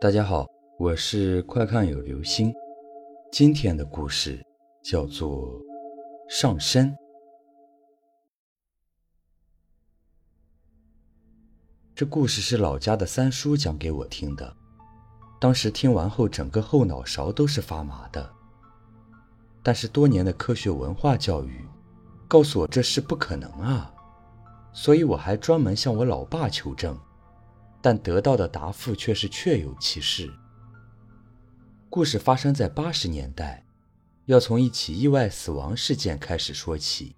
大家好，我是快看有流星。今天的故事叫做上身。这故事是老家的三叔讲给我听的。当时听完后，整个后脑勺都是发麻的。但是多年的科学文化教育告诉我这事不可能啊，所以我还专门向我老爸求证。但得到的答复却是确有其事。故事发生在八十年代，要从一起意外死亡事件开始说起。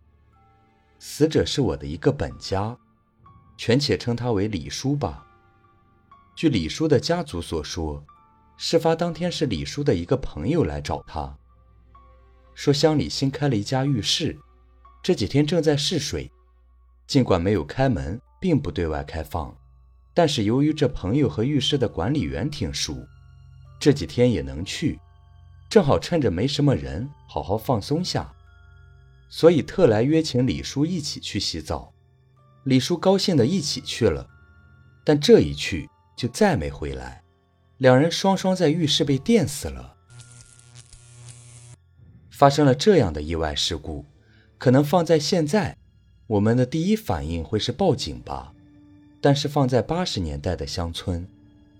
死者是我的一个本家，权且称他为李叔吧。据李叔的家族所说，事发当天是李叔的一个朋友来找他，说乡里新开了一家浴室，这几天正在试水，尽管没有开门，并不对外开放。但是由于这朋友和浴室的管理员挺熟，这几天也能去，正好趁着没什么人，好好放松下，所以特来约请李叔一起去洗澡。李叔高兴的一起去了，但这一去就再没回来，两人双双在浴室被电死了。发生了这样的意外事故，可能放在现在，我们的第一反应会是报警吧。但是放在八十年代的乡村，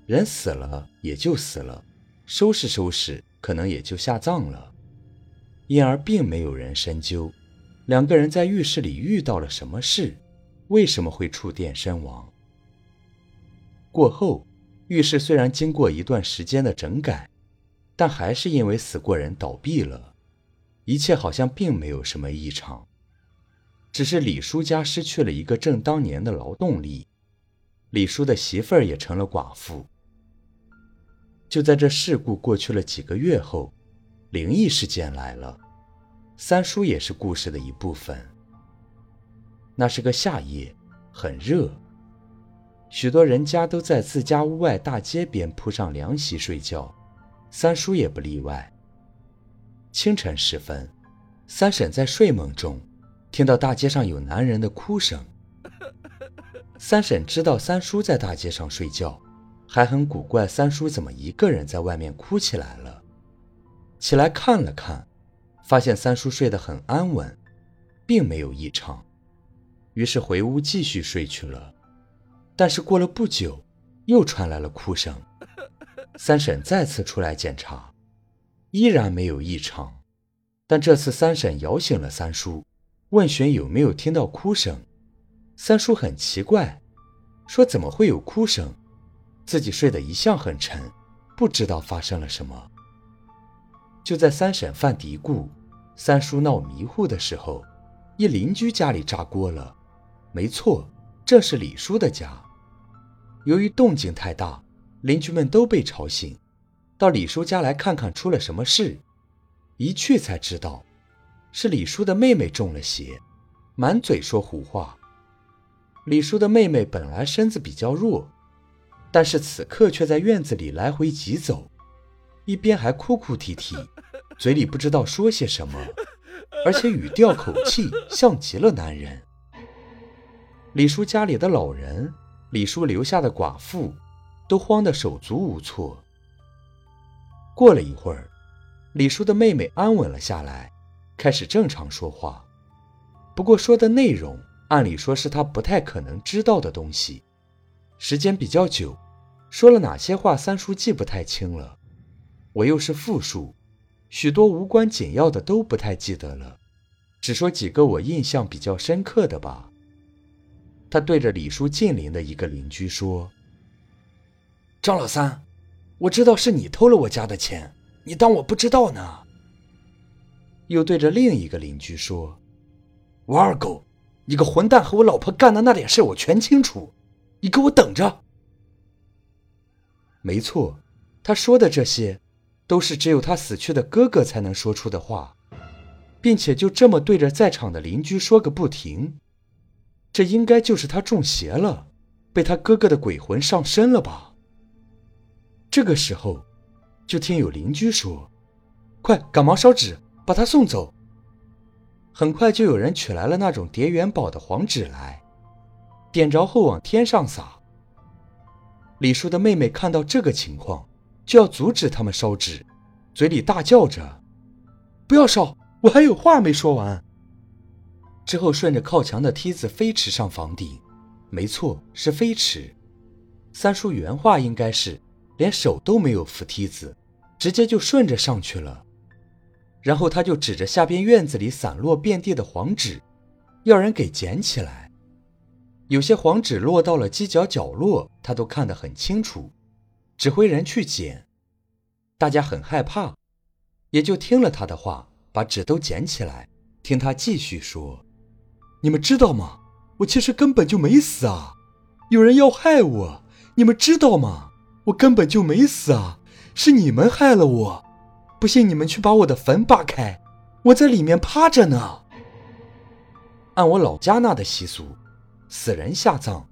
人死了也就死了，收拾收拾可能也就下葬了，因而并没有人深究两个人在浴室里遇到了什么事，为什么会触电身亡。过后，浴室虽然经过一段时间的整改，但还是因为死过人倒闭了，一切好像并没有什么异常，只是李叔家失去了一个正当年的劳动力。李叔的媳妇儿也成了寡妇。就在这事故过去了几个月后，灵异事件来了。三叔也是故事的一部分。那是个夏夜，很热，许多人家都在自家屋外大街边铺上凉席睡觉，三叔也不例外。清晨时分，三婶在睡梦中听到大街上有男人的哭声。三婶知道三叔在大街上睡觉，还很古怪，三叔怎么一个人在外面哭起来了？起来看了看，发现三叔睡得很安稳，并没有异常，于是回屋继续睡去了。但是过了不久，又传来了哭声，三婶再次出来检查，依然没有异常，但这次三婶摇醒了三叔，问询有没有听到哭声。三叔很奇怪，说：“怎么会有哭声？自己睡得一向很沉，不知道发生了什么。”就在三婶犯嘀咕、三叔闹迷糊的时候，一邻居家里炸锅了。没错，这是李叔的家。由于动静太大，邻居们都被吵醒，到李叔家来看看出了什么事。一去才知道，是李叔的妹妹中了邪，满嘴说胡话。李叔的妹妹本来身子比较弱，但是此刻却在院子里来回疾走，一边还哭哭啼啼，嘴里不知道说些什么，而且语调口气像极了男人。李叔家里的老人，李叔留下的寡妇，都慌得手足无措。过了一会儿，李叔的妹妹安稳了下来，开始正常说话，不过说的内容。按理说是他不太可能知道的东西，时间比较久，说了哪些话，三叔记不太清了。我又是复述，许多无关紧要的都不太记得了，只说几个我印象比较深刻的吧。他对着李叔近邻的一个邻居说：“张老三，我知道是你偷了我家的钱，你当我不知道呢？”又对着另一个邻居说：“王二狗。”你个混蛋和我老婆干的那点事，我全清楚。你给我等着。没错，他说的这些，都是只有他死去的哥哥才能说出的话，并且就这么对着在场的邻居说个不停。这应该就是他中邪了，被他哥哥的鬼魂上身了吧？这个时候，就听有邻居说：“快，赶忙烧纸，把他送走。”很快就有人取来了那种叠元宝的黄纸来，点着后往天上撒。李叔的妹妹看到这个情况，就要阻止他们烧纸，嘴里大叫着：“不要烧，我还有话没说完。”之后顺着靠墙的梯子飞驰上房顶，没错，是飞驰。三叔原话应该是连手都没有扶梯子，直接就顺着上去了。然后他就指着下边院子里散落遍地的黄纸，要人给捡起来。有些黄纸落到了犄角角落，他都看得很清楚，指挥人去捡。大家很害怕，也就听了他的话，把纸都捡起来。听他继续说：“你们知道吗？我其实根本就没死啊！有人要害我，你们知道吗？我根本就没死啊！是你们害了我。不信你们去把我的坟扒开，我在里面趴着呢。按我老家那的习俗。”死人下葬，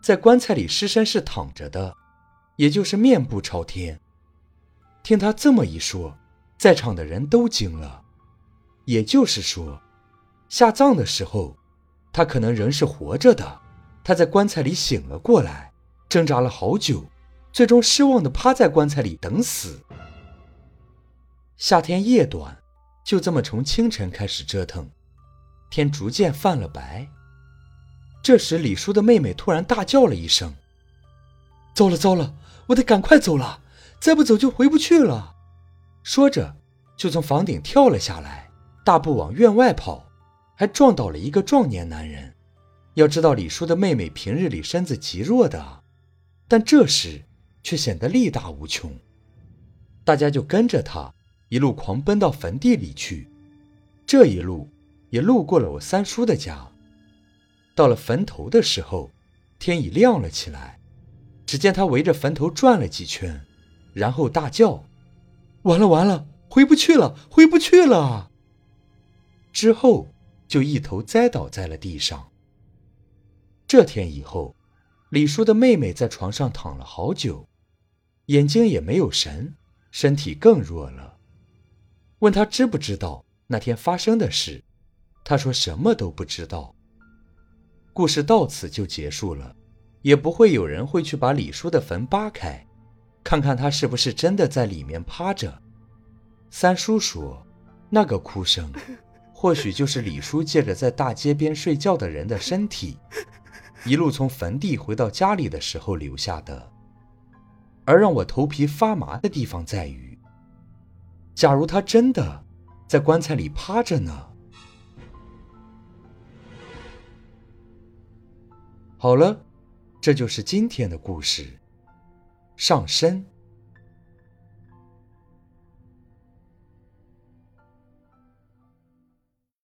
在棺材里尸身是躺着的，也就是面部朝天。听他这么一说，在场的人都惊了。也就是说，下葬的时候，他可能仍是活着的。他在棺材里醒了过来，挣扎了好久，最终失望的趴在棺材里等死。夏天夜短，就这么从清晨开始折腾，天逐渐泛了白。这时，李叔的妹妹突然大叫了一声：“糟了糟了，我得赶快走了，再不走就回不去了。”说着，就从房顶跳了下来，大步往院外跑，还撞倒了一个壮年男人。要知道，李叔的妹妹平日里身子极弱的，但这时却显得力大无穷。大家就跟着他一路狂奔到坟地里去。这一路也路过了我三叔的家。到了坟头的时候，天已亮了起来。只见他围着坟头转了几圈，然后大叫：“完了完了，回不去了，回不去了！”之后就一头栽倒在了地上。这天以后，李叔的妹妹在床上躺了好久，眼睛也没有神，身体更弱了。问他知不知道那天发生的事，他说什么都不知道。故事到此就结束了，也不会有人会去把李叔的坟扒开，看看他是不是真的在里面趴着。三叔说，那个哭声，或许就是李叔借着在大街边睡觉的人的身体，一路从坟地回到家里的时候留下的。而让我头皮发麻的地方在于，假如他真的在棺材里趴着呢？好了，这就是今天的故事。上身。